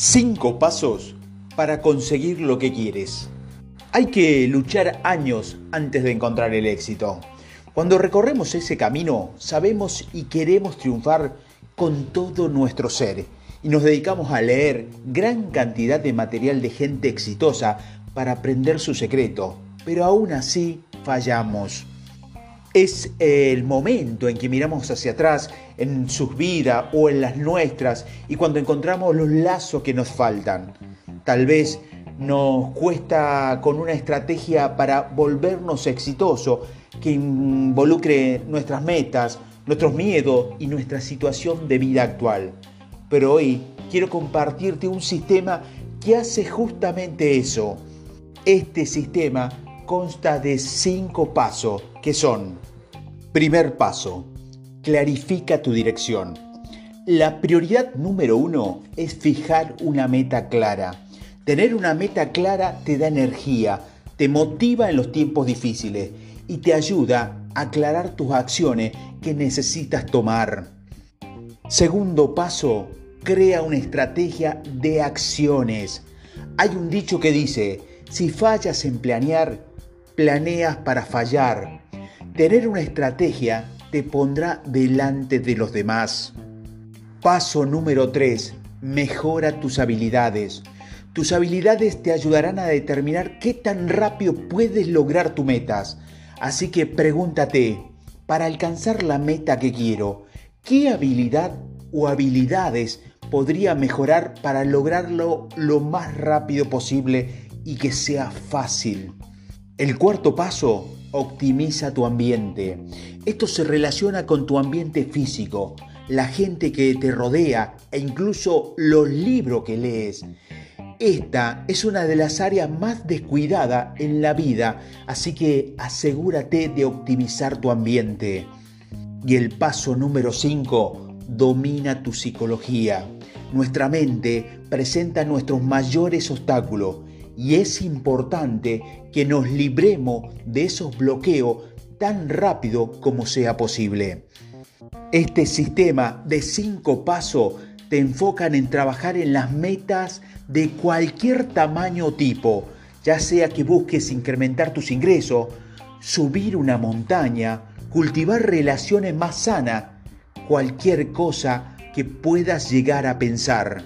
Cinco pasos para conseguir lo que quieres. Hay que luchar años antes de encontrar el éxito. Cuando recorremos ese camino, sabemos y queremos triunfar con todo nuestro ser y nos dedicamos a leer gran cantidad de material de gente exitosa para aprender su secreto, pero aún así fallamos. Es el momento en que miramos hacia atrás en sus vidas o en las nuestras y cuando encontramos los lazos que nos faltan. Tal vez nos cuesta con una estrategia para volvernos exitoso que involucre nuestras metas, nuestros miedos y nuestra situación de vida actual. Pero hoy quiero compartirte un sistema que hace justamente eso. Este sistema consta de cinco pasos que son, primer paso, clarifica tu dirección. La prioridad número uno es fijar una meta clara. Tener una meta clara te da energía, te motiva en los tiempos difíciles y te ayuda a aclarar tus acciones que necesitas tomar. Segundo paso, crea una estrategia de acciones. Hay un dicho que dice, si fallas en planear, planeas para fallar. Tener una estrategia te pondrá delante de los demás. Paso número 3. Mejora tus habilidades. Tus habilidades te ayudarán a determinar qué tan rápido puedes lograr tus metas. Así que pregúntate, para alcanzar la meta que quiero, ¿qué habilidad o habilidades podría mejorar para lograrlo lo más rápido posible y que sea fácil? El cuarto paso, optimiza tu ambiente. Esto se relaciona con tu ambiente físico, la gente que te rodea e incluso los libros que lees. Esta es una de las áreas más descuidadas en la vida, así que asegúrate de optimizar tu ambiente. Y el paso número 5, domina tu psicología. Nuestra mente presenta nuestros mayores obstáculos y es importante que nos libremos de esos bloqueos tan rápido como sea posible. Este sistema de cinco pasos te enfocan en trabajar en las metas de cualquier tamaño o tipo, ya sea que busques incrementar tus ingresos, subir una montaña, cultivar relaciones más sanas, cualquier cosa que puedas llegar a pensar.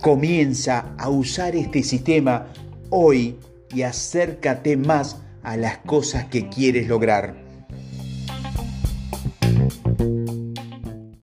Comienza a usar este sistema hoy y acércate más a las cosas que quieres lograr.